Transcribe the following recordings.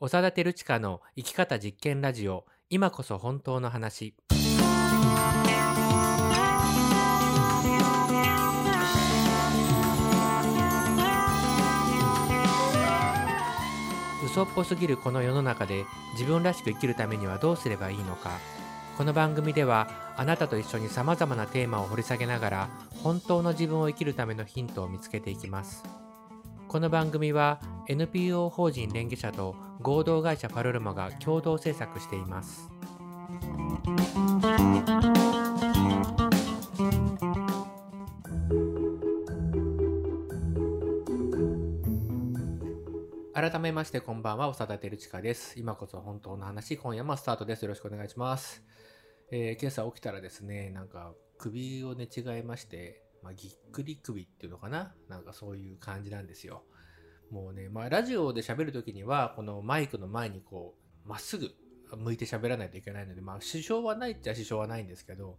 長田照親の生き方実験ラジオ今こそ本当の話。嘘っぽすぎるこの世の中で自分らしく生きるためにはどうすればいいのか。この番組ではあなたと一緒にさまざまなテーマを掘り下げながら本当の自分を生きるためのヒントを見つけていきます。この番組は NPO 法人連携者と合同会社パルルマが共同制作しています。改めましてこんばんは長田照親です。今こそ本当の話今夜もスタートです。よろしくお願いします、えー今朝起きたらですねなんか首を寝違えまして、まあ、ぎっくり首っていうのかな？なんかそういう感じなんですよもうね、まあ、ラジオで喋るときにはこのマイクの前にこうまっすぐ向いて喋らないといけないのでまあ支障はないっちゃ支障はないんですけど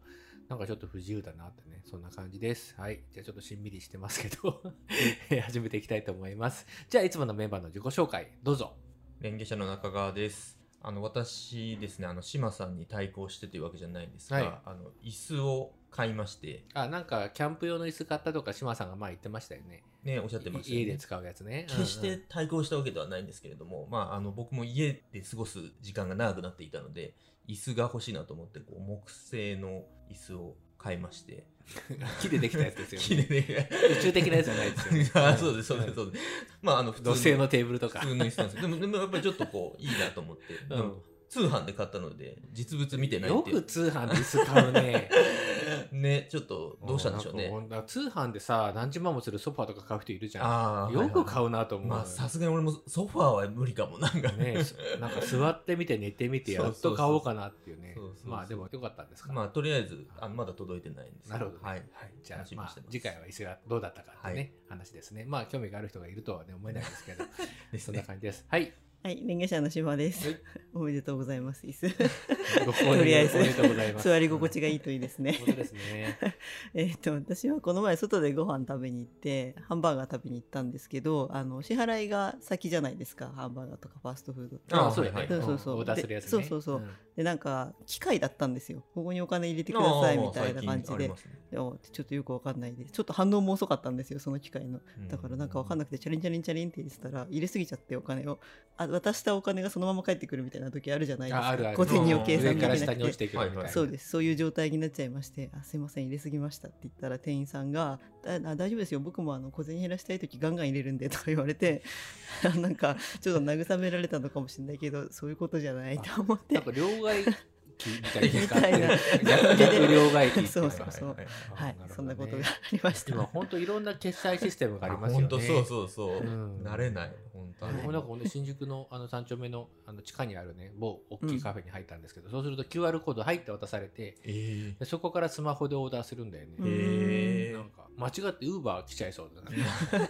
なんかちょっと不自由だなってね、そんな感じです。はい。じゃあちょっとしんみりしてますけど、始めていきたいと思います。じゃあいつものメンバーの自己紹介、どうぞ。連携者の中川です。あの私ですね、あの島さんに対抗してというわけじゃないんですが、はいあの椅子を買いまして、あ、なんかキャンプ用の椅子買ったとか島さんが前言ってましたよね。ね、おっしゃってましたよね。家で使うやつね。決してうんうん対抗したわけではないんですけれども、まあ、あの僕も家で過ごす時間が長くなっていたので、椅子が欲しいなと思ってこう木製の椅子を買いまして、木でできたやつですよ綺ね。麗で宇宙的なやつじゃないですよね。あそうです、そうです、そうです。まあ、あの普通土製のテーブルとか。普通の椅子なんですよでも、でもやっぱりちょっとこう、いいなと思って、でも通販で買ったので、実物見てないっていう。よく通販で椅子買うね。ね、ちょっとどうしたんでしょうね。通販でさ、何十万もするソファーとか買う人いるじゃん。よくう。買うなと思う。まあ、さすがに俺もソファーは無理かも、なんかね、なんか座ってみて寝てみてやっと買おうかなっていうね。まあでもよかったんですか。まあ、とりあえず、あまだ届いてないんです。なるほど、はい。じゃあ、まあ次回は椅子がどうだったかってね、は話ですね。まあ興味がある人がいるとは、ね、思えないですけど。ですそんなね。感じです。はいはい、連携者の島です。はい おめでとうございます。椅子。とりあえず座り心地がいいといいですね。本当ですね えっと、私はこの前外でご飯食べに行って、ハンバーガー食べに行ったんですけど、あの、支払いが先じゃないですか。ハンバーガーとかファーストフードって。ああそうそうそうそうんオーダーするやつねでそうそうそうんで、なんか、機械だったんですよ。ここにお金入れてくださいみたいな感じでねちょっとよくわかんないです。ちょっと反応も遅かったんですよ、その機械の。うんだからなんかわかんなくて、チャリンチャリンチャリンって入れてたら、入れすぎちゃってお金を。あ渡したお金がそのまま返ってくるみたいな時あるじゃないですか。ああるある。小銭を計算上できなくて。ていくみたいな、はいはい。そうです。そういう状態になっちゃいまして「あすいません入れすぎました」って言ったら店員さんが「ああ大丈夫ですよ。僕もあの小銭減らしたい時ガンガン入れるんで」とか言われて なんかちょっと慰められたのかもしれないけどそういうことじゃないと思って。なんか両替機みたいですかみたいな。逆逆両替機っていそうそうそう。はいはいあなるほどね。そんなことがありました。今本当いろんな決済システムがありますよね。本当そうそうそう。うん。慣れない、本当はい。僕もなんかほんで新宿のあの3丁目のあの地下にあるね某大きいカフェに入ったんですけど、そうすると QR コード入って渡されてえでそこからスマホでオーダーするんだよね、うんえなんか間違ってウーバー来ちゃいそうだな、本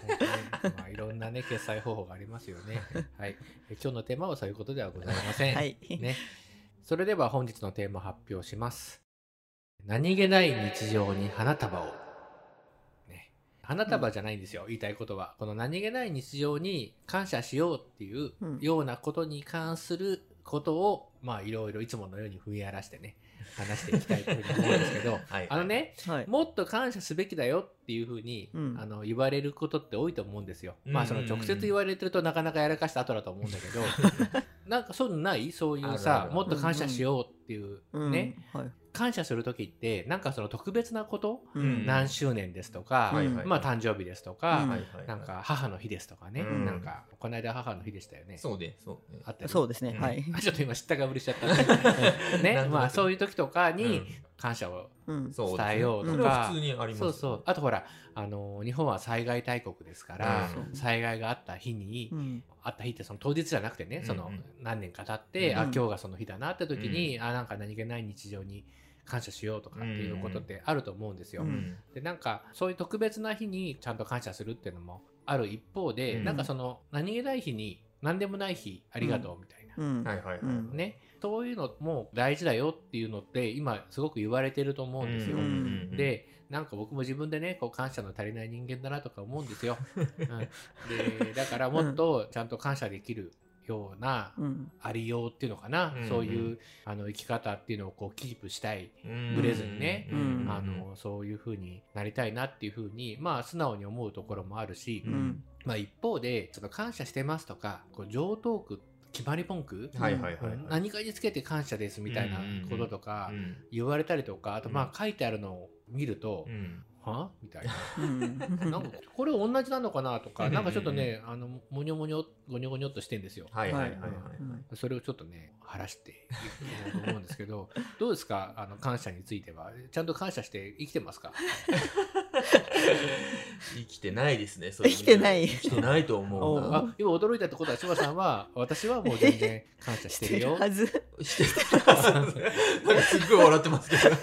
当にまあ、いろんなね決済方法がありますよね。はい。え今日のテーマはそういうことではございません、はい。ね、それでは本日のテーマ発表します。何気ない日常に花束を。ね。花束じゃないんですよ、言いたいことは。この何気ない日常に感謝しようっていううん。ようなことに関することを、まあいろいろいつものように踏み荒らしてね話していきたいというふうに思うんですけど。はい。あのねはい。もっと感謝すべきだよっていうふうに、うん。あの言われることって多いと思うんですよ。うん。まあその直接言われてるとなかなかやらかした後だと思うんだけど なんかそういうのない？そういうさもっと感謝しようっていううんね、はい感謝する時ってなんかその特別なこと、うん。何周年ですとか、はいはいまあ誕生日ですとか、うん。なんか母の日ですとかね、うん。なんかこの間母の日でしたよね。そうで、そうね。あっそうですね、うん。はい、あちょっと今知ったかぶりしちゃった。ね。まあそういう時とかにうん。感謝をうん。そうですね。伝えようとかそれは普通にありますよそうそう。あとほらあの日本は災害大国ですから、うん。災害があった日に、うん。あった日ってその当日じゃなくてね、その何年か経って、うん。あ今日がその日だなって時に、あなんか何気ない日常に感謝しようとかっていうことってあると思うんですよ。うんでなんかそういう特別な日にちゃんと感謝するっていうのもある一方で、うんなんかその何気ない日に何でもない日ありがとうみたいな。うんはいはいはい。うんね、そういうのも大事だよっていうのって今すごく言われてると思うんですよ。うんでなんか僕も自分でねこう感謝の足りない人間だなとか思うんですよ。うん、でだからもっとちゃんと感謝できるようなうん。ありようっていうのかな、うんそういうあの生き方っていうのをこうキープしたい、うん。ブレずにね。うん。あのそういう風になりたいなっていう風にまあ素直に思うところもあるし、まあ、一方でその感謝してますとかこう上トーク決まり文句、はいはいはいはい。うん。何かにつけて感謝ですみたいなこととかうん。言われたりとかあとまうあ書いてあるのを見ると、うんは？みたいな。うん。なんかこれ同じなのかなとか、うん。なんかちょっとね、あの、もにょもにょ、ごにょごにょっとしてんですよ。はいはいはいそれをちょっとね、晴らしていこうと思うんですけど、どうですか？あの、感謝については。ちゃんと感謝して生きてますか？生きてないですねそれ生きてない。生きてないと思うあ、今驚いたってことは、柴さんは、私はもう全然感謝ししててるよ。るはず。してるなんかすっごい笑ってますけど。で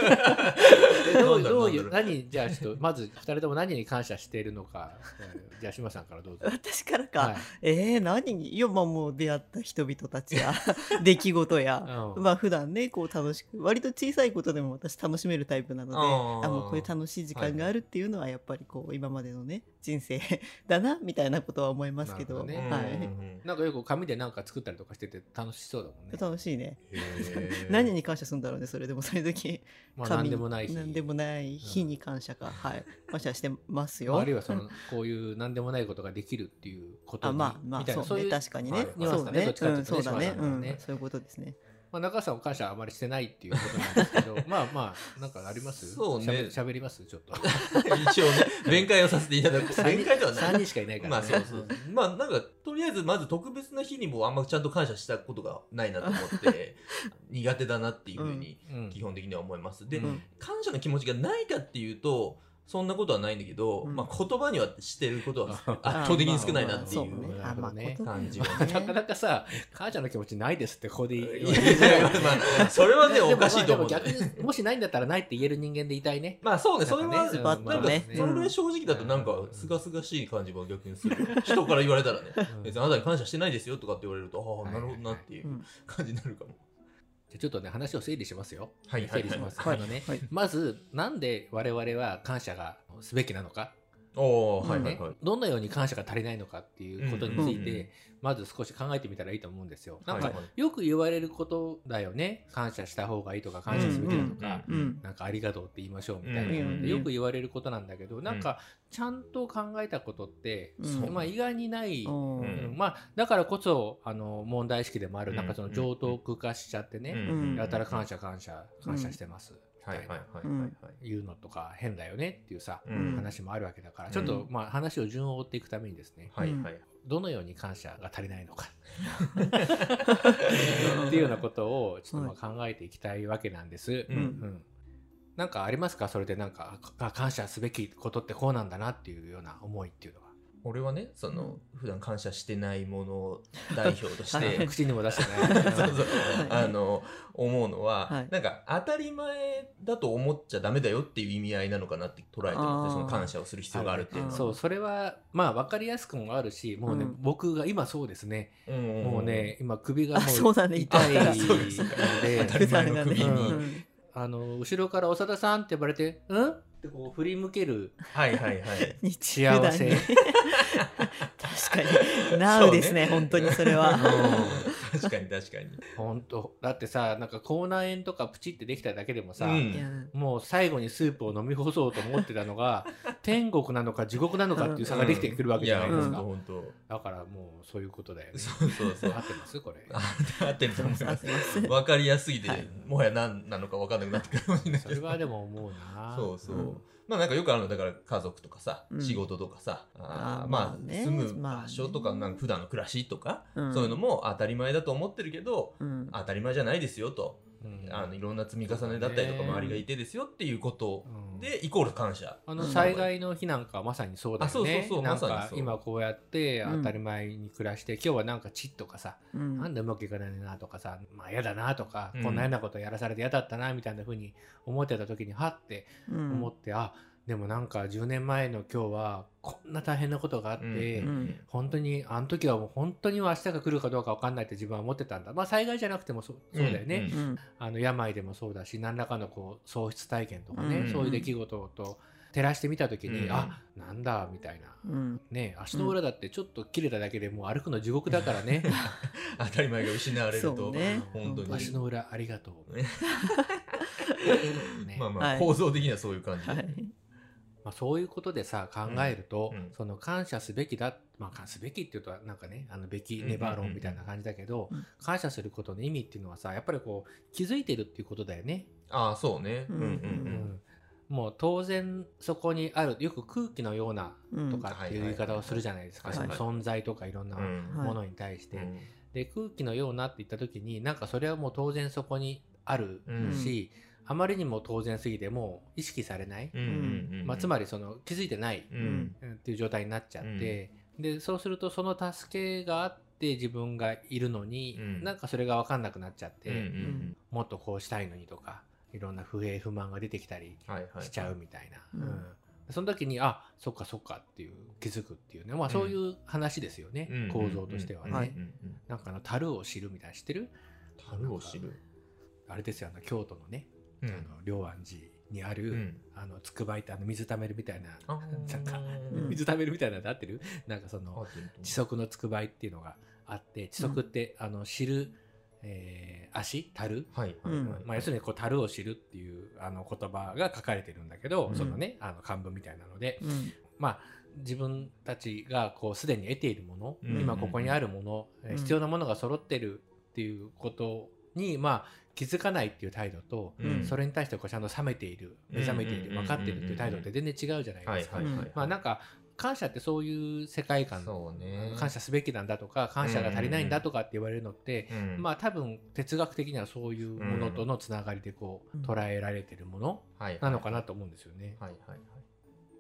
どうどういう、何、じゃあちょっと、まず二人とも何に感謝しているのか、えーじゃあ柴さんからどうぞ。私からか、はい。えー、何？にいやまあもう出会った人々たちや 出来事や。うん。まあ普段ねこう楽しく割と小さいことでも私楽しめるタイプなのであもうこういう楽しい時間があるっていうのはやっぱりこう今までのね人生だなみたいなことは思いますけど。ね。はい、うん。なんかよく紙でなんか作ったりとかしてて楽しそうだもんね。楽しいね。何に感謝するんだろうねそれでもそれ時まあ、何でもないし。もない日に感謝か、はい感謝してますよ。ま ああるいはそのこういう何でもないことができるっていうことあにまあまあみたいなそうね。確かにね、はいそうね。だねううんそうだね。ねうんそういうことですねまあ、中川さんは感謝あまりしてないっていうことなんですけど まあまあなんかあります？そうね。しゃべしゃべります？ちょっと。一応ね弁解をさせていただく。弁解ではない3人しかいないからね。まあそうそう。まあなんかとりあえずまず特別な日にもあんまちゃんと感謝したことがないなと思って 苦手だなっていうふうにうん。基本的には思います、で、うん。感謝の気持ちがないかっていうとそんなことはないんだけど、うん。まあ、言葉にはしてることは あ圧倒的に少ないなってそういう感じね。はなかなかさ感謝の気持ちないですってここで言ういやいやまあそれはねおかしいと思う。まあでも逆にもしないんだったらないって言える人間でいたいね。まあそうねそれはなんかねズバッとねなんかそれぐらい正直だとなんかすがすがしい感じが逆にする。人から言われたらねうん。別にあなたに感謝してないですよとかって言われるとああなるほどなっていううん。感じになるかもじゃあちょっとね話を整理しますよ。はいはい整理します、はい。あのねはい。まずなんで我々は感謝がすべきなのかおおはいねはいはい。どんなように感謝が足りないのかっていうことについて、まず少し考えてみたらいいと思うんですよ。なんか、よく言われることだよね。感謝した方がいいとか、感謝すべきだとか、なんかありがとうって言いましょうみたいなうんので、よく言われることなんだけど、なんかちゃんと考えたことって、う。んまあ意外にない。まあだからこそあの問題意識でもある、うんなんかその上等句化しちゃってね、うん。やたら感謝感謝感謝してます、はいはいはいはい。うん。はい言うのとか変だよねっていうさ、うん。話もあるわけだから、ちょっとまあ話を順を追っていくためにですね、はいはい。どのように感謝が足りないのか。っていうようなことをちょっとまあ考えていきたいわけなんです。うん。うん。なんかありますか？それでなんかあ感謝すべきことってこうなんだなっていうような思いっていうのは。俺はねその普段感謝してないものを代表としはて い口にも出してない。そうそう。はい。あの思うのは、はい。なんか当たり前だと思っちゃダメだよっていう意味合いなのかなって捉えてるその感謝をする必要があるっていうのは。そうそれはまあ分かりやすくもあるしもうね、うん。僕が今そうですね、うんもうね今首があそうだねもう痛い言ったので 当たり前の首に、うん。あの後ろから長田さんって呼ばれて「うん?」ってこう振り向けるはいはいはい。日幸せ。に。確かに。ナウですね本当にそれは、確かに確かに。本当。だってさなんか口内炎とかプチってできただけでもさ、うん。もう最後にスープを飲み干そうと思ってたのが天国なのか地獄なのかっていう差ができてくるわけじゃないですか、や本当。本だからもうそういうことだよね当。そうそうそう。合ってますこれ。あ合ってると思います。わかりやすぎて、はい。もはや何なのかわかんなくなってくるかもしれない。それはでも思うな。そうそう。うん。まあなんかよくあるのだから家族とかさ、うん。仕事とかさあーあーまあまあね住むまあね場所とかなんか普段の暮らしとか、うん。そういうのも当たり前だと思ってるけど、うん。当たり前じゃないですよと、うんあのいろんな積み重ねだったりとか周りがいてですよっていうことうん。で、イコール感謝。あの災害の日なんかはまさにそうだよね。あそうそうそうなんか今こうやってうん。当たり前に暮らして、今日はなんかチッとかさ、うん。なんでうまくいかないなとかさ、まあ嫌だなとか、うん。こんな変なことやらされて嫌だったなみたいな風に思ってた時にはってうん。思って、あでもなんか10年前の今日はこんな大変なことがあって、うん本当にあの時はもう本当に明日が来るかどうか分かんないって自分は思ってたんだ。まあ災害じゃなくてもそうそうだよね、うん。うん。あの病でもそうだし何らかのこう喪失体験とかね、うん。そういう出来事と照らしてみた時に、うん。あなんだみたいな。うん。ね足の裏だってちょっと切れただけでもう歩くの地獄だからね。当たり前が失われるそと、うね。本当に。足の裏ありがとう。ね。ね。まあまあ、はい。構造的にはそういう感じで、はいまあ、そういうことでさ考えると、うんうん。その感謝すべきだ、まあ、すべきっていうとなんかねあのべきネバー論みたいな感じだけど、うん感謝することの意味っていうのはさやっぱりこう気づいてるっていうことだよね。ああそうね、ううんんうん。うん。もう当然そこにあるよく空気のようなうん。とかっていう言い方をするじゃないですか、存在とかいろんなものに対して。うん。で空気のようなって言った時になんかそれはもう当然そこにあるうん。し、あまりにも当然すぎてもう意識されない、まあ、つまりその気づいてない。っていう状態になっちゃって、でそうするとその助けがあって自分がいるのに、うん。なんかそれが分かんなくなっちゃって、うんうんもっとこうしたいのにとかいろんな不平不満が出てきたりしちゃうみたいな、その時にあそっかそっかっていう気づくっていうね、まあ、そういう話ですよね、うん。構造としてはね、はい。うんうんなんかあの樽を知るみたいな。知ってる？樽を知る、あれですよあの京都のね、うんあの龍安寺にある、うん。あのつくばいってあの水ためるみたいなあ。なんかうん。水ためるみたいなので合ってる？なんかその地足のつくばいっていうのがあって地足って、あの知る、えー足？樽、はいまあ、要するにこう樽を知るっていうあの言葉が書かれてるんだけど、うん。そのねあの漢文みたいなので、うん。まあ自分たちがこうすでに得ているもの、うん。今ここにあるもの、必要なものが揃ってるっていうことに、まあ、気づかないっていう態度と、うん。それに対してこうちゃんと冷めている目覚めている、うん。分かってるっていう態度って全然違うじゃないはいですか。まあなんか感謝ってそういう世界観そうね。感謝すべきなんだとか感謝が足りないんだとかって言われるのって、うん。まあ多分哲学的にはそういうものとのつながりでこう、うん。捉えられてるものはいなのかなと思うんですよね。はいはいはい。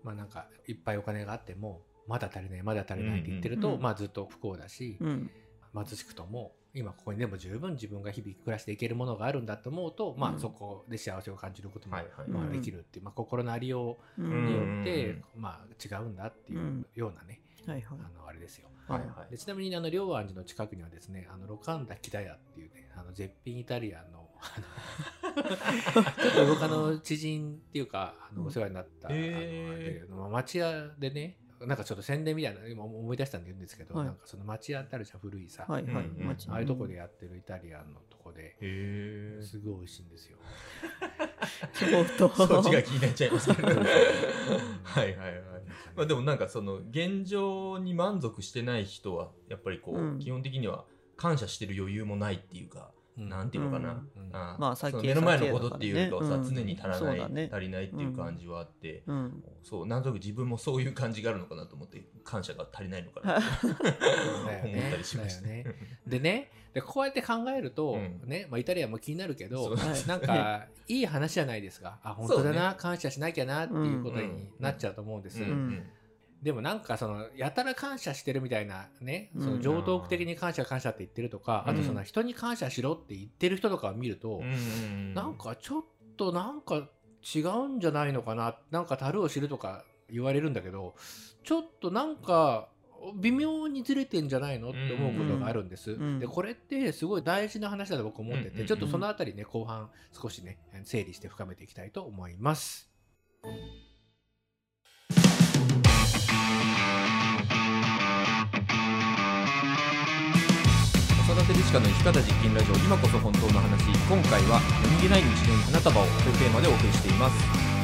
まあなんかいっぱいお金があってもまだ足りないまだ足りないって言ってると、うんうん。まあずっと不幸だし、うん。貧しくとも今ここにでも十分自分が日々暮らしていけるものがあるんだと思うと、まうん。あそこで幸せを感じることも、できるっていう、まあ、心のありよううん。によって、うん。まあ違うんだっていううんようなね、はいはい。あのあれですよ。はいはい。でちなみにあの龍安寺の近くにはですねあのロカンダキダヤっていうねあの絶品イタリアンのあの ちょっとの知人っていうかあのお世話になった、へー。あの町屋でねなんかちょっと宣伝みたいな今思い出したんで言うんですけど、はい。なんかその町屋ってあるじゃん古いさ、はいはい。うんうん街ああいうとこでやってるイタリアンのとこですごい美味しいんですよ。そっちが気になっちゃいますけどうんはいはい。はいまあでもなんかその現状に満足してない人はやっぱりこう、うん。基本的には感謝してる余裕もないっていうか、うんなんていうのかな、うん。あまあさっき目の前のことっていうよりかはさ、常に足らない、足りないっていう感じはあって、うん。そうなんとなく自分もそういう感じがあるのかなと思って感謝が足りないのかなって だよ思ったねりしました。でねでこうやって考えると、うん。ねまあ、イタリアンも気になるけどなんかいい話じゃないですか。あ本当だな、感謝しなきゃなっていうことうんになっちゃうと思うんです、うん。うんでもなんかそのやたら感謝してるみたいなねうん。その常套句的に感謝感謝って言ってるとか、うん。あとその人に感謝しろって言ってる人とかを見ると、うん。なんかちょっとなんか違うんじゃないのかななんか樽を知るとか言われるんだけどちょっとなんか微妙にずれてんじゃないのって思うことがあるんです。うん。でこれってすごい大事な話だと僕思ってて、うんうん。ちょっとそのあたりね後半少しね整理して深めていきたいと思います。子育て理科の生き方実験ラジオ今こそ本当の話。今回は何気ない日常に花束をというテーマでお送りしています。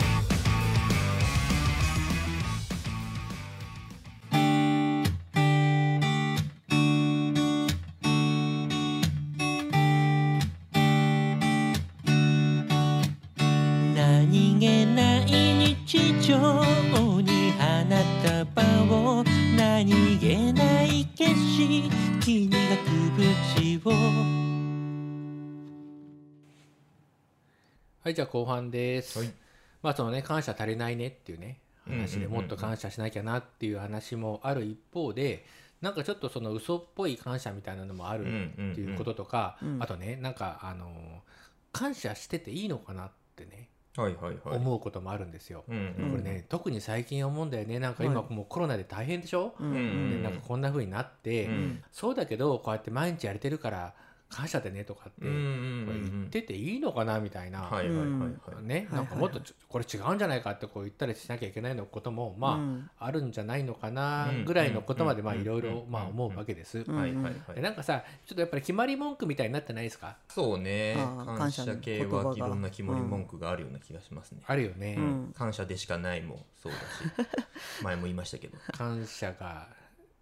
はいじゃあ後半です。はい。まあそのね感謝足りないねっていうね話でうんうんうん。うんもっと感謝しなきゃなっていう話もある一方でなんかちょっとその嘘っぽい感謝みたいなのもあるっていうこととか、うんうんあとねなんかあの感謝してていいのかなってね、はいはいはい。思うこともあるんですよ。うんうん。これね特に最近思うんだよね。なんか今はもうコロナで大変でしょ、うんうん。でなんかこんな風になって、うん。そうだけどこうやって毎日やれてるから感謝でねとかって、これ言ってていいのかなみたいな、はいはいはいはい。ね、はいなんかもっとちょこれ違うんじゃないかってこう言ったりしなきゃいけないのこともまあ、うん。あるんじゃないのかなうんぐらいのことまでうん。まあいろいろうん。まあ思うわけです。うん。はいはいはい。で。なんかさちょっとやっぱり決まり文句みたいになってないですか？そうね。感感謝系はいろんな決まり文句があるような気がしますね、あるよね、うん。感謝でしかないもそうだし。前も言いましたけど。感謝が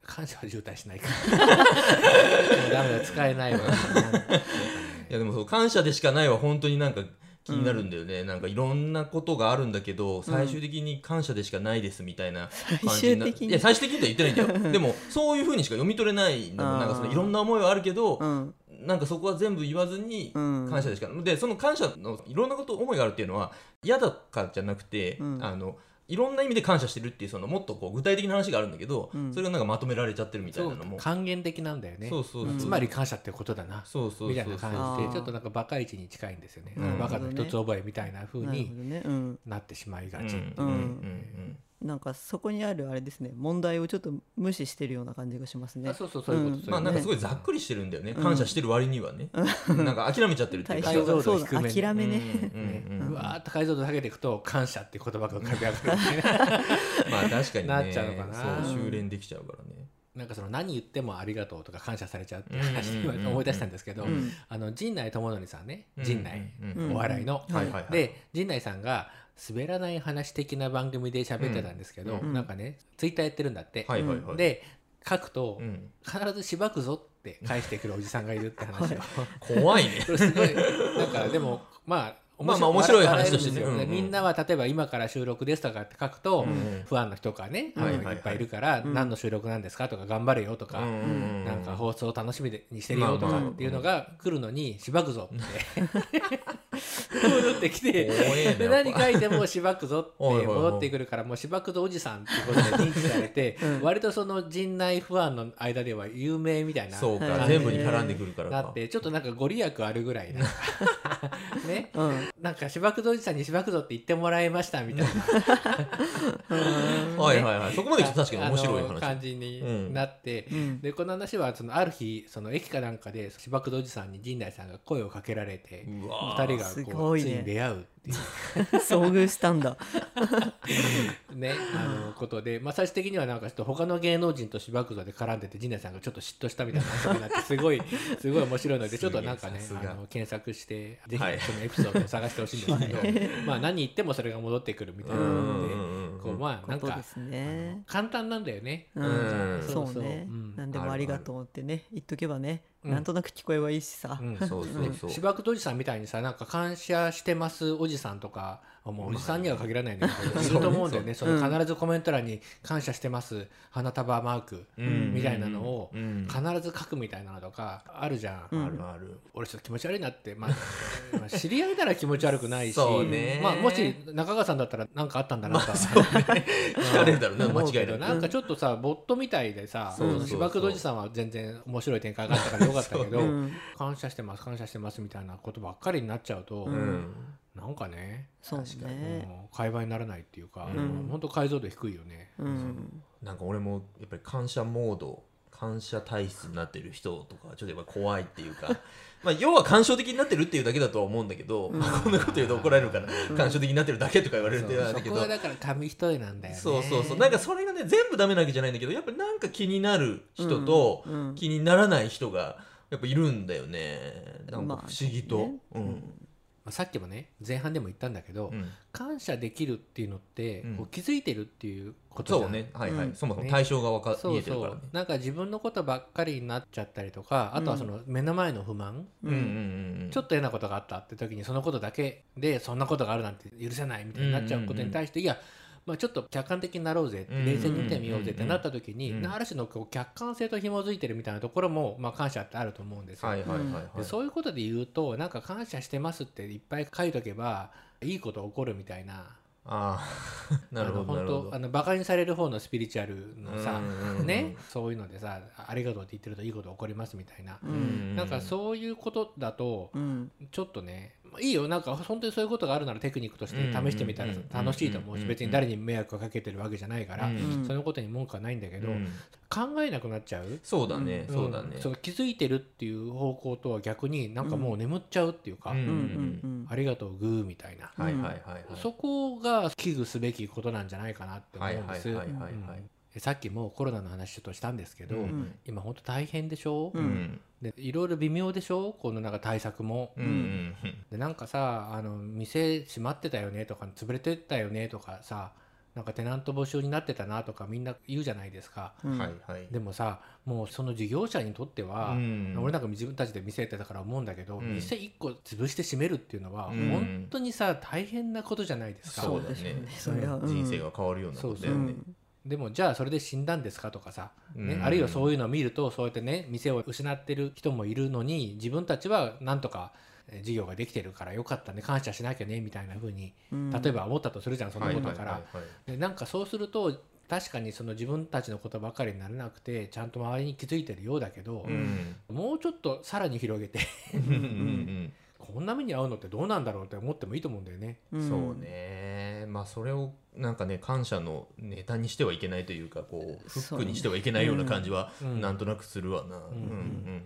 感謝は渋滞しないから。もうダメだ使えないわ。いやでもそう感謝でしかないは本当になんか気になるんだよね、なんかいろんなことがあるんだけど最終的に感謝でしかないですみたいな感じにな最終的に？いや最終的にとは言ってないんだよ。でもそういうふうにしか読み取れないのもあーなんかそのいろんな思いはあるけど、うん。なんかそこは全部言わずにうん。感謝でしかない、でその感謝のいろんなこと思いがあるっていうのは嫌だからじゃなくて、うん。あのいろんな意味で感謝してるっていうそのもっとこう具体的な話があるんだけど、うん。それがなんかまとめられちゃってるみたいそなのもう還元的なんだよね。そうそうそう。うん。つまり感謝ってことだな。そうそうみたいな感じでちょっとなんかバカイチに近いんですよね、うん。バカの一つ覚えみたいな風なるほにどね。うん。なってしまいがち、うん。うん。うん。うんなんかそこにあるあれですね問題をちょっと無視してるような感じがしますね。あそうそうそういうこと、うん。まあなんかすごいざっくりしてるんだよね、うん。感謝してる割にはね、なんか諦めちゃってるっていうか。解像度低め諦めね。ねうんうんうん。うわーっと解像度下げていくと感謝っていう言葉が浮かび上がるみたいな。まあ確かにね。なっちゃうのかな。そう修練できちゃうからね。なんかその何言ってもありがとうとか感謝されちゃうって話思い出したんですけど、うん。あの陣内智則さんね。陣内、うんうん。お笑いの、はいはいはい。で陣内さんが滑らない話的な番組で喋ってたんですけど、うん。なんかねツイッターやってるんだって、はいはいはい。で書くと、うん。必ずしばくぞって返してくるおじさんがいるって話を。怖いね。これすごいなんかでもまあまあまあ面白い話としてね。うんうんみんなは例えば今から収録ですとかって書くと、うん不安の人がね、はいはいっぱいいるから、うん。何の収録なんですかとか頑張れよとか、うんうんうん。なんか放送を楽しみにしてるよとかっていうのが来るのにしばくぞって 戻ってきてで何書いてもしばくぞって 戻ってくるからもうしばくぞおじさんっていうことで認知されて 割とその陣内不安の間では有名みたいなそうはいか全部に絡んでくるからか。なってちょっとなんかご利益あるぐらいな。ね。うん。なんかしばくぞおじさんにしばくぞって言ってもらいましたみたいな。はいはいはい。そこまで確かに面白い話。感じになって、うん。でこの話はそのある日その駅かなんかでしばくぞおじさんに陣内さんが声をかけられてうわ二人がすこごいね。うついに出会うっていう。遭遇したんだ。ね、あのことで、まあ、最終的にはなんかちょっと他の芸能人としばくぞで絡んでて陣内さんがちょっと嫉妬したみたいな話になってすごい すごい面白いのでちょっとなんかねあの検索してぜひはい。そのエピソードを探してほしいんですけど、まあ何言ってもそれが戻ってくるみたいなうん。のでこうまあなんかね。簡単なんだよね。うん。うん。そうそう。ね。うん。何でもありがとうってね言っとけばね。うんなんとなく聞こえはいいしさ。うんそうそうそう。しばくとおじさんみたいにさなんか感謝してますおじさんとかもうおじさんには限らないんだけどいると思うんだよね。その必ずコメント欄に「感謝してます。花束マーク」うん。みたいなのをうん。必ず書くみたいなのとかあるじゃん、うん。あるある。俺ちょっと気持ち悪いなって、まあ、まあ知り合いなら気持ち悪くないし。まあ、もし中川さんだったら何かあったんだなとは、聞かれるだろうな。間違いなく。どなんかちょっとさボットみたいでさそうそうそうしばくどじさんは全然面白い展開があったからよかったけど、うん。感謝してます感謝してますみたいなことばっかりになっちゃうと、なんかね、そう確かにね。もう会話にならないっていうか、うん。本当解像度低いよね。うん。なんか俺もやっぱり感謝モード感謝体質になってる人とかちょっとやっぱ怖いっていうか まあ要は感傷的になってるっていうだけだとは思うんだけど、うん。こんなこと言うと怒られるから、感傷的になってるだけとか言われるそって言われるけどそこはだから紙一重なんだよね。そうそうそう。なんかそれがね全部ダメなわけじゃないんだけどやっぱりなんか気になる人とうん。うん。気にならない人がやっぱいるんだよね。なんかまあ不思議と、ね。うんまあさっきもね前半でも言ったんだけど、うん。感謝できるっていうのって、うん。こう気づいてるっていうことじゃそうんね。はいはい、うん。そもそも対象がわか、そうそ見えてるからね。うなんか自分のことばっかりになっちゃったりとかあとはその目の前の不満、うん。うんうんうんちょっと嫌なことがあったって時にそのことだけでそんなことがあるなんて許せないみたいになっちゃうことに対して、いやまあ、ちょっと客観的になろうぜ冷静に見てみようぜってなった時に、うんある種のこう客観性と紐づいてるみたいなところも、まあ、感謝ってあると思うんですよ。はいはいはいはい、でそういうことで言うとなんか感謝してますっていっぱい書いとけばいいこと起こるみたいな。ああなるほどなるほど。あの本当あのバカにされる方のスピリチュアルのさ、うんうんうんね。そういうのでさありがとうって言ってるといいこと起こりますみたいな、うんなんかそういうことだとうん。ちょっとねまあいいよ。なんか本当にそういうことがあるならテクニックとして試してみたらうん楽しいと思ううんし別に誰に迷惑をかけてるわけじゃないから、そのことに文句はないんだけど、うん。考えなくなっちゃう？そうだね、うん。そうだね。その気づいてるっていう方向とは逆になんかもう眠っちゃうっていうか、ありがとうグーみたいな。そこが危惧すべきことなんじゃないかなって思うんです。さっきもコロナの話ちょっとしたんですけど、うん。今本当大変でしょ、ううん。んでいろいろ微妙でしょ？このなんか対策も。うん。うん。でなんかさあの店閉まってたよねとか潰れてたよねとかさなんかテナント募集になってたなとかみんな言うじゃないですか。うん。はいはい。でもさもうその事業者にとっては、うん。俺なんか自分たちで店やってたから思うんだけど、うん。店1個潰して閉めるっていうのは、うん。本当にさ大変なことじゃないですか。そうだね。そうですよね。そりゃうん。人生が変わるようなことだよね。でもじゃあそれで死んだんですかとかさ、ねうん。あるいはそういうのを見るとそうやってね店を失ってる人もいるのに自分たちはなんとかえー事業ができてるからよかったね感謝しなきゃねみたいな風にうん。例えば思ったとするじゃんそんなことから。でなんかそうすると確かにその自分たちのことばかりにならなくてちゃんと周りに気づいてるようだけど、うん。もうちょっとさらに広げて こんな目に遭うのってどうなんだろうって思ってもいいと思うんだよね。うん。そうねまあそれをなんかね感謝のネタにしてはいけないというかこうフックにしてはいけないような感じはうん。なんとなくするわな。ん。うん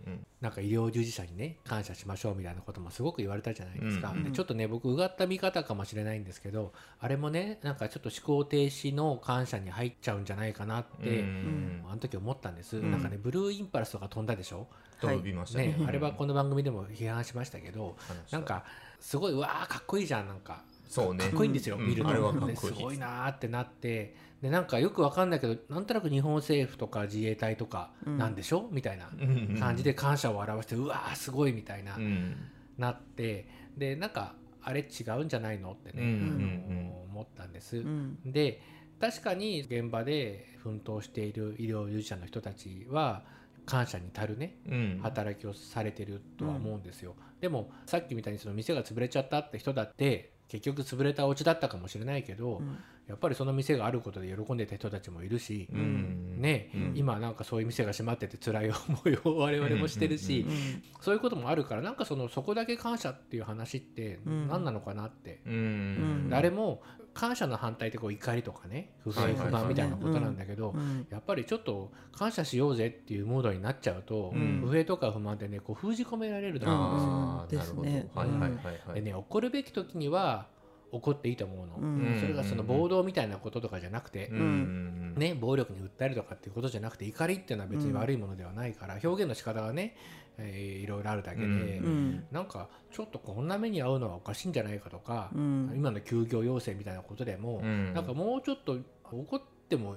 うんなんか医療従事者にね感謝しましょうみたいなこともすごく言われたじゃないですか、うんでちょっとね僕うがった見方かもしれないんですけどあれもねなんかちょっと思考停止の感謝に入っちゃうんじゃないかなって、うんあの時思ったんです、うん。なんかねブルーインパルスとか飛んだでしょ、飛びましたね。ね。あれはこの番組でも批判しましたけどなんかすごいうわーかっこいいじゃんなんかそうね。かっこいいんですよ、うん。見ると、あれはかっこいい。ですごいなーってなって。でなんかよくわかんないけどなんとなく日本政府とか自衛隊とかなんでしょ、みたいなうん。感じで感謝を表して、うわーすごいみたいな、うん。なって。でなんかあれ違うんじゃないの？ってね、うんうんあの思ったんです。うん。で確かに現場で奮闘している医療従事者の人たちは感謝に足るねうん。働きをされてるとは思うんですよ、でもさっきみたいにその店が潰れちゃったって人だって結局潰れたお家だったかもしれないけど、うん。やっぱりその店があることで喜んでた人たちもいるし、うん。ね、うん。今なんかそういう店が閉まってて辛い思いを我々もしてるし、うん。そういうこともあるからなんかそのそこだけ感謝っていう話ってうん。何なのかなって、うん。誰も感謝の反対ってこう怒りとかね不平不満みたいなことなんだけど、うん。やっぱりちょっと感謝しようぜっていうムードになっちゃうと、うん。不平とか不満でねこう封じ込められると思うんですよ。ああなるほど。ですね。はいはいはいはい。でね怒るべき時には怒っていいと思うの、うん。それがその暴動みたいなこととかじゃなくて、うん。うん。ね、暴力に訴えるとかっていうことじゃなくて怒りっていうのは別に悪いものではないから、表現の仕方がね、えーいろいろあるだけで、うん。うん。なんかちょっとこんな目に遭うのはおかしいんじゃないかとか、うん。今の休業要請みたいなことでも、うん。なんかもうちょっと怒っても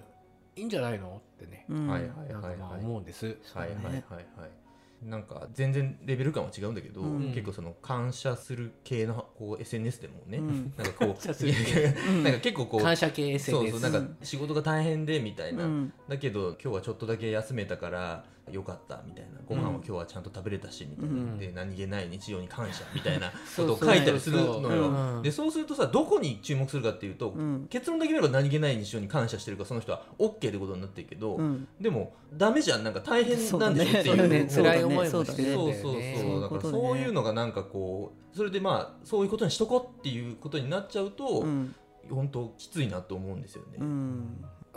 いいんじゃないのってね、うん。なんかまあ思うんです。はいはいはいはいなんか全然レベル感は違うんだけど、うん。結構その感謝する系のこう SNS でもね、うん。なんかこう なんか結構こう感謝系 SNS そうそうなんか仕事が大変でみたいな、うん。だけど今日はちょっとだけ休めたからよかったみたいな。ご飯は今日はちゃんと食べれたしみたいな、うん。で何気ない日常に感謝みたいな ことを書いたりするのよ。うん。でそうするとさどこに注目するかっていうと、うん。結論だけ見れば何気ない日常に感謝してるからその人は OK ってことになってるけど、うん。でもダメじゃん。なんか大変なんでしょっていうそうだね。そうだ辛い思いもしてそう。そうね。そうだからそういうのがなんかこうそれでまあそういうことにしとこうっていうことになっちゃうと、うん。本当きついなと思うんですよね。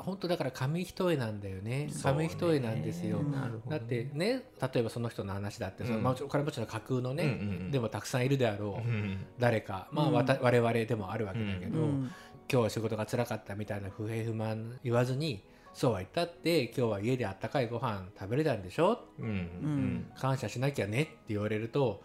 うん本当だから紙一重なんだよね。紙一重なんですよ、だってね例えばその人の話だってその、うん。まあ、お金持ちの架空のね、でもたくさんいるであろう、うん誰か、まあうん。わた我々でもあるわけだけど、うん今日は仕事が辛かったみたいな不平不満言わずにそうは言ったって今日は家であったかいご飯食べれたんでしょ？うん。うん。感謝しなきゃねって言われると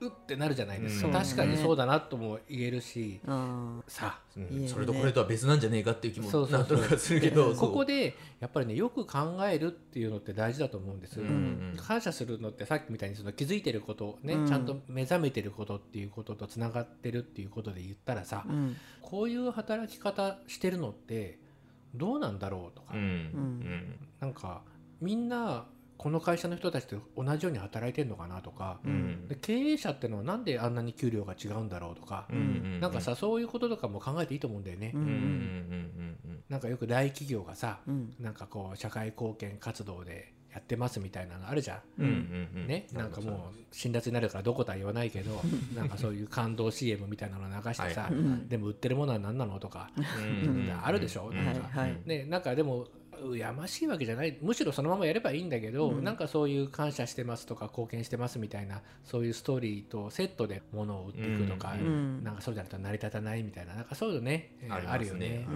うってなるじゃないですか、うん確かにそうだなとも言えるし。あさうん。いいよね。それとこれとは別なんじゃねえかっていう気もそうそうそう。なんとなくするけどここでやっぱりねよく考えるっていうのって大事だと思うんです、うんうん。感謝するのってさっきみたいにその気づいてることね、うん。ちゃんと目覚めてることっていうこととつながってるっていうことで言ったらさ、ーうん。こういう働き方してるのってどうなんだろうとか、うん。うん。なんかみんなこの会社の人たちと同じように働いてるのかなとか、うん。で経営者ってのはなんであんなに給料が違うんだろうとか、うんうんなんかさそういうこととかも考えていいと思うんだよね。なんかよく大企業がさ、うん。なんかこう社会貢献活動でやってますみたいなのあるじゃん。うんうんうん。ね、なんかもう辛辣になるからどことは言わないけど なんかそういう感動 CM みたいなの流してさ、はいうんでも売ってるものは何なのとか、うんうんあるでしょ？うん。なんか。はいはい。ね、なんかでもやましいわけじゃない。むしろそのままやればいいんだけど、うん。なんかそういう感謝してますとか貢献してますみたいなそういうストーリーとセットで物を売っていくとか、うん。うん。なんかそうじゃないと成り立たないみたいななんかそういうのね、えーあるよね。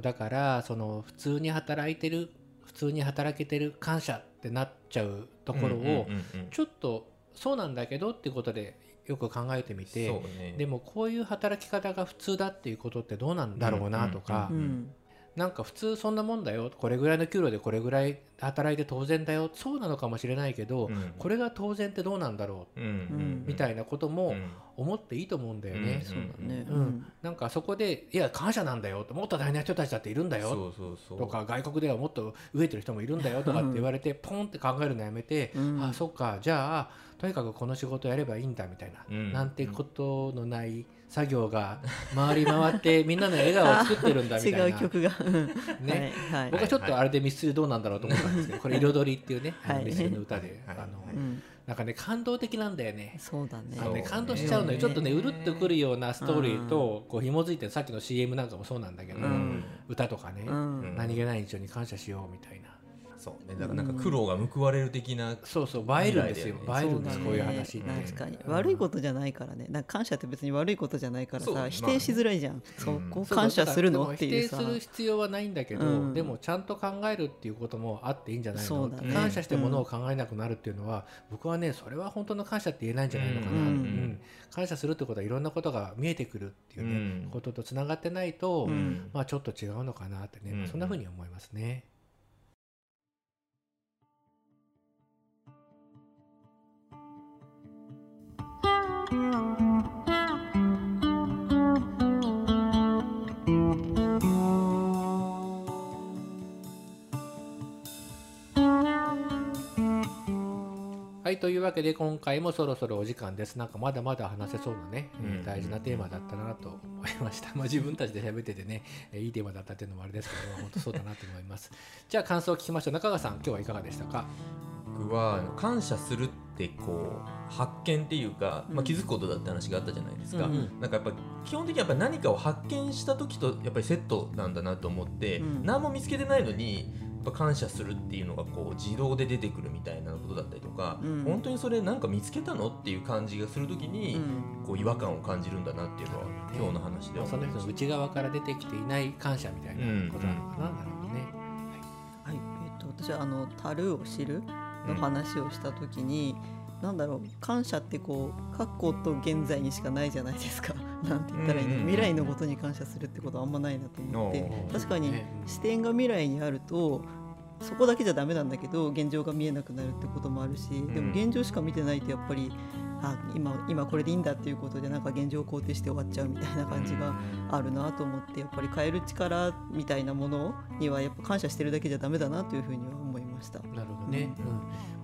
だからその普通に働いてる普通に働けてる感謝ってなっちゃうところを、うんうんうんうんちょっとそうなんだけどってことでよく考えてみて、ね。でもこういう働き方が普通だっていうことってどうなんだろうなとか、ううんんなんか普通そんなもんだよ。これぐらいの給料でこれぐらい働いて当然だよ。そうなのかもしれないけど、うん。これが当然ってどうなんだろう？うん。うん。みたいなこともうん。思っていいと思うんだよね。うん。そうだね。うん。なんかそこでいや感謝なんだよもっと大変な人たちだっているんだよ。そうそうそう。とか外国ではもっと飢えてる人もいるんだよとかって言われてポンって考えるのやめて、うん。あそっか。じゃあとにかくこの仕事やればいいんだみたいな、うん。なんてことのない作業が回り回ってみんなの笑顔を作ってるんだみたいな。違う曲が。ね。はいはい。僕はちょっとあれでミスチルどうなんだろうと思ったんですけど、これ「彩り」っていうね、あのはいミスチルの歌で、はい。あのはい。うん。なんかね感動的なんだよね。そうだね。あ。のね感動しちゃうのよ、ねちょっとねうるっとくるようなストーリーとこう紐づいてるさっきの CM なんかもそうなんだけど、うん。歌とかね、うん。何気ない日常に感謝しようみたいなそう。ねだからなんか苦労が報われる的なそうそう映えるんですよ。映えるんです、こういう話って確かに。うん悪いことじゃないからね。なんか感謝って別に悪いことじゃないからさ否定しづらいじゃん、そうん。こ感謝するの？だっていうさ。否定する必要はないんだけど、うん。でもちゃんと考えるっていうこともあっていいんじゃないの、そうだね。感謝してものを考えなくなるっていうのは、僕はねそれは本当の感謝って言えないんじゃないのかな、うん。うん。感謝するってことはいろんなことが見えてくるっていうね、うん。こととつながってないと、うん。まあちょっと違うのかなってね、そんな風に思いますね。はい、というわけで今回もそろそろお時間です。なんかまだまだ話せそうなね、えーうん大事なテーマだったなと思いました。まあ自分たちで喋っててね、えーいいテーマだったっていうのもあれですけど、本当そうだなと思います。じゃあ感想を聞きましょう。中川さん、今日はいかがでしたか？僕は感謝するってこう発見っていうか、まあ、気づくことだって話があったじゃないですか、うんうん。なんかやっぱ基本的にやっぱ何かを発見した時とやっぱりセットなんだなと思って、うん。何も見つけてないのにやっぱ感謝するっていうのがこう自動で出てくるみたいなことだったりとか、うん。本当にそれなんか見つけたのっていう感じがする時に、うん。こう違和感を感じるんだなっていうのは今日の話では。まあその人の内側から出てきていない感謝みたいなことなのかな。なるほどね。はい。えっと私はあの「樽を知る」の話をした時に、なんだろう感謝ってこう過去と現在にしかないじゃないですか。なんて言ったらいいの、うんうんうん。未来のことに感謝するってことはあんまないなと思って。確かにね。視点が未来にあるとそこだけじゃダメなんだけど現状が見えなくなるってこともあるしでも現状しか見てないとやっぱりあ今今これでいいんだっていうことでなんか現状を肯定して終わっちゃうみたいな感じがあるなと思ってやっぱり変える力みたいなものにはやっぱ感謝してるだけじゃダメだなというふうには思いました。なるほどね。うん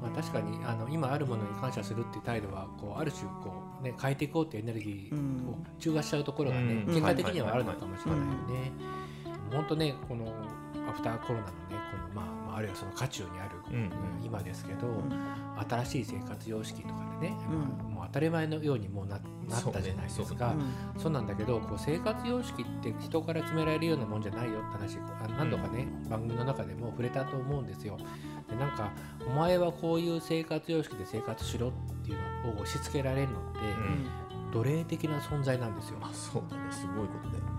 まあ、確かにあの今あるものに感謝するっていう態度はこうある種こう、ね、変えていこうっていうエネルギーを中和しちゃうところがね、うん結果的にはあるのかもしれないよね。本当ねこのアフターコロナのねこの、まあまあ、あるいはその渦中にある、今ですけど、うん。新しい生活様式とかでね、もう当たり前のようにもうななったじゃないですそうか。ね。そうなんだけどこう生活様式って人から決められるようなもんじゃないよって話あ何度かね、番組の中でも触れたと思うんですよ。でなんかお前はこういう生活様式で生活しろっていうのを押し付けられるのって、奴隷的な存在なんですよ。あそうだね。すごいことだよね、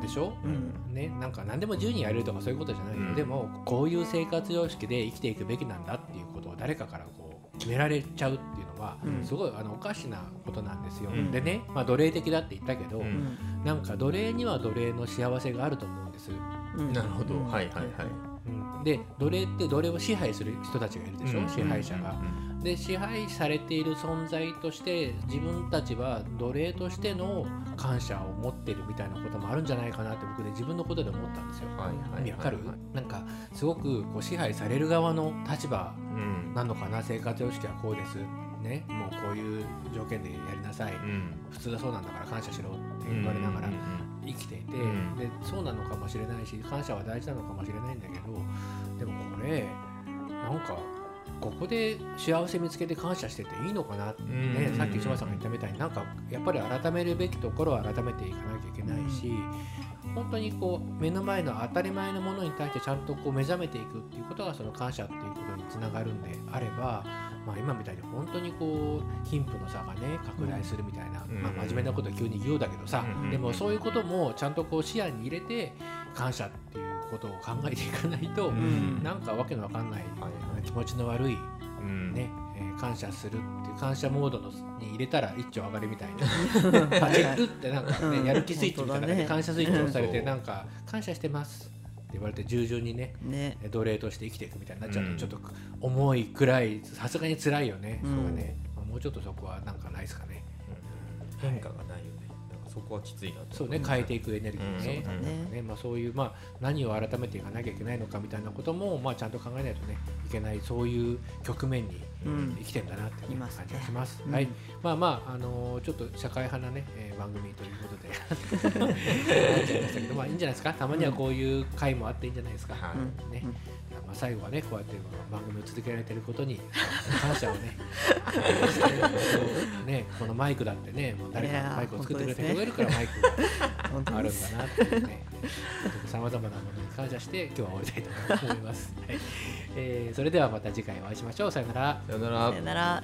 でしょ、うん。ね、なんか何でも自由にやれるとかそういうことじゃない。よ、うん。でもこういう生活様式で生きていくべきなんだっていうことを誰かからこう決められちゃうっていうのは、うん。すごいあのおかしなことなんですよ。うん。でね、まあ、奴隷的だって言ったけど、うん。うんなんか奴隷には奴隷の幸せがあると思うんです。うん。なるほど、うん。はいはいはいうん、で奴隷って奴隷を支配する人たちがいるでしょ、うん。支配者が。うんで支配されている存在として自分たちは奴隷としての感謝を持ってるみたいなこともあるんじゃないかなって僕ね自分のことで思ったんですよ。わかる？なんかすごくこう支配される側の立場うん。なのかな？生活様式はこうです。ね、もうこういう条件でやりなさい、うん。普通はそうなんだから感謝しろって言われながら生きていて、うん。でそうなのかもしれないし感謝は大事なのかもしれないんだけどでもこれなんかここで幸せ見つけて感謝してていいのかなってねうん。さっき島さんが言ったみたいになんかやっぱり改めるべきところは改めていかなきゃいけないし、本当にこう目の前の当たり前のものに対してちゃんとこう目覚めていくっていうことがその感謝っていうことにつながるんであれば、まあ、今みたいに本当にこう貧富の差がね拡大するみたいな、うん。まあ、真面目なこと急に言うだけどさ、うんでもそういうこともちゃんとこう視野に入れて感謝っていうことを考えていかないと、うん。なんかわけのわかんない、はい気持ちの悪い、うん。ねえー感謝するっていう感謝モードのに入れたら一丁上がるみたいな。パチッってなんかね、うん。やる気スイッチみたいな。ね。感謝スイッチを押されてうん。なんか感謝してますって言われて従順にねね。奴隷として生きていくみたいになっちゃううん。とちょっと重いくらいさすがに辛いよね、うん。そこはね。まあもうちょっとそこはなんかないですかね。うん。変化がないそこはきついなと。そうね変えていくエネルギーね,、うん。そうだね。ねまあ、そういう、まあ、何を改めていかなきゃいけないのかみたいなことも、まあ、ちゃんと考えないとねいけないそういう局面にうん。生きてんだなって感じがします。うん。はい、まあまああのーちょっと社会派なね、えー番組ということで。なっちゃいましたけど、まあいいんじゃないですか？たまにはこういう回もあっていいんじゃないですか？はい。ね。うんまあ最後はねこうやって番組を続けられてることに 感謝をねして ねこのマイクだってねもう誰かがマイクを作ってくれてくれるからマイクが あるんだなっていうねさまざまなものに感謝して今日は終わりたいと思います。はいえーそれではまた次回お会いしましょう。さよなら。さよならさよなら